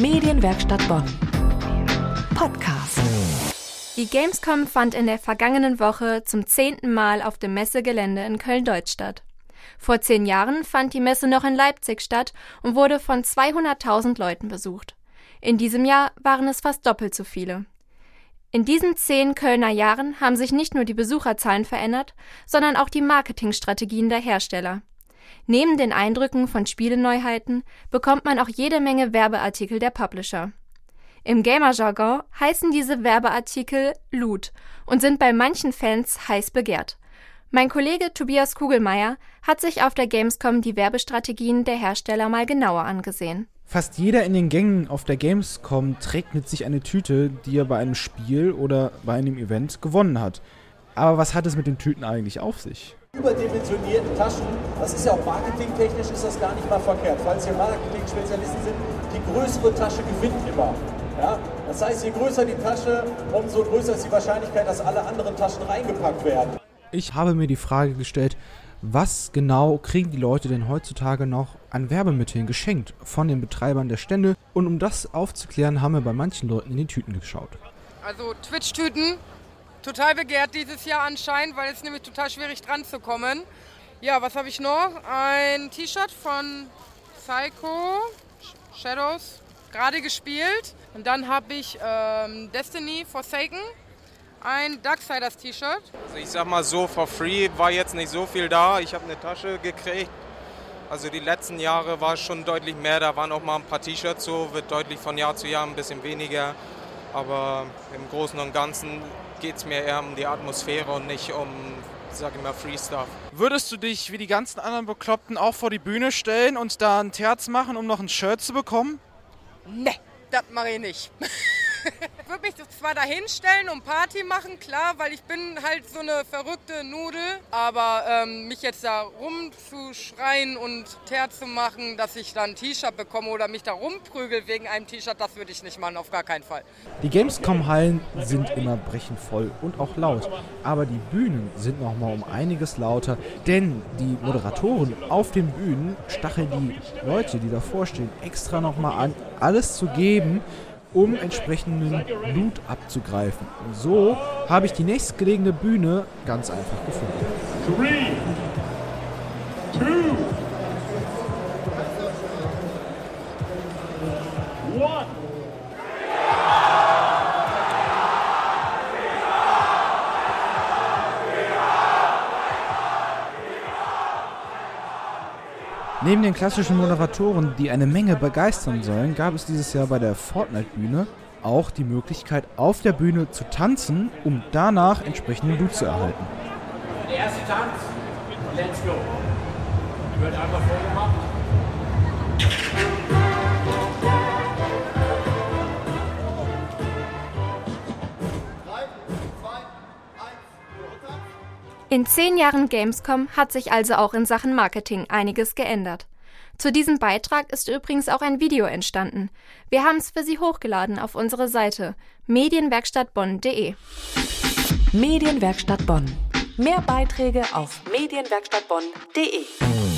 Medienwerkstatt Bonn. Podcast. Die Gamescom fand in der vergangenen Woche zum zehnten Mal auf dem Messegelände in Köln-Deutz statt. Vor zehn Jahren fand die Messe noch in Leipzig statt und wurde von 200.000 Leuten besucht. In diesem Jahr waren es fast doppelt so viele. In diesen zehn Kölner Jahren haben sich nicht nur die Besucherzahlen verändert, sondern auch die Marketingstrategien der Hersteller. Neben den Eindrücken von Spieleneuheiten bekommt man auch jede Menge Werbeartikel der Publisher. Im Gamer-Jargon heißen diese Werbeartikel Loot und sind bei manchen Fans heiß begehrt. Mein Kollege Tobias Kugelmeier hat sich auf der Gamescom die Werbestrategien der Hersteller mal genauer angesehen. Fast jeder in den Gängen auf der Gamescom trägt mit sich eine Tüte, die er bei einem Spiel oder bei einem Event gewonnen hat. Aber was hat es mit den Tüten eigentlich auf sich? Überdimensionierten Taschen, das ist ja auch marketingtechnisch ist das gar nicht mal verkehrt. Falls hier Marketing-Spezialisten sind, die größere Tasche gewinnt immer. Ja? Das heißt, je größer die Tasche, umso größer ist die Wahrscheinlichkeit, dass alle anderen Taschen reingepackt werden. Ich habe mir die Frage gestellt, was genau kriegen die Leute denn heutzutage noch an Werbemitteln geschenkt von den Betreibern der Stände? Und um das aufzuklären, haben wir bei manchen Leuten in die Tüten geschaut. Also Twitch-Tüten, total begehrt dieses Jahr anscheinend, weil es nämlich total schwierig dran zu kommen. Ja, was habe ich noch? Ein T-Shirt von Psycho Shadows, gerade gespielt. Und dann habe ich ähm, Destiny Forsaken ein Darksiders T-Shirt. Also ich sag mal so, for free war jetzt nicht so viel da. Ich habe eine Tasche gekriegt. Also die letzten Jahre war es schon deutlich mehr. Da waren auch mal ein paar T-Shirts so, wird deutlich von Jahr zu Jahr ein bisschen weniger. Aber im Großen und Ganzen geht es mir eher um die Atmosphäre und nicht um, sag ich mal, Free Stuff. Würdest du dich wie die ganzen anderen Bekloppten auch vor die Bühne stellen und da ein Terz machen, um noch ein Shirt zu bekommen? Ne, das mache ich nicht. Ich würde mich zwar da hinstellen und Party machen, klar, weil ich bin halt so eine verrückte Nudel, aber ähm, mich jetzt da rumzuschreien und Teer zu machen, dass ich dann ein T-Shirt bekomme oder mich da rumprügel wegen einem T-Shirt, das würde ich nicht machen, auf gar keinen Fall. Die Gamescom-Hallen sind immer brechend voll und auch laut, aber die Bühnen sind noch mal um einiges lauter, denn die Moderatoren auf den Bühnen stacheln die Leute, die davor stehen, extra noch mal an, alles zu geben, um entsprechenden Loot abzugreifen. Und so habe ich die nächstgelegene Bühne ganz einfach gefunden. Neben den klassischen Moderatoren, die eine Menge begeistern sollen, gab es dieses Jahr bei der Fortnite-Bühne auch die Möglichkeit, auf der Bühne zu tanzen, um danach entsprechenden Loot zu erhalten. Der erste Tanz, let's go. Wird einfach vorgemacht. In zehn Jahren Gamescom hat sich also auch in Sachen Marketing einiges geändert. Zu diesem Beitrag ist übrigens auch ein Video entstanden. Wir haben es für Sie hochgeladen auf unsere Seite medienwerkstattbonn.de. Medienwerkstatt Bonn. Mehr Beiträge auf medienwerkstattbonn.de.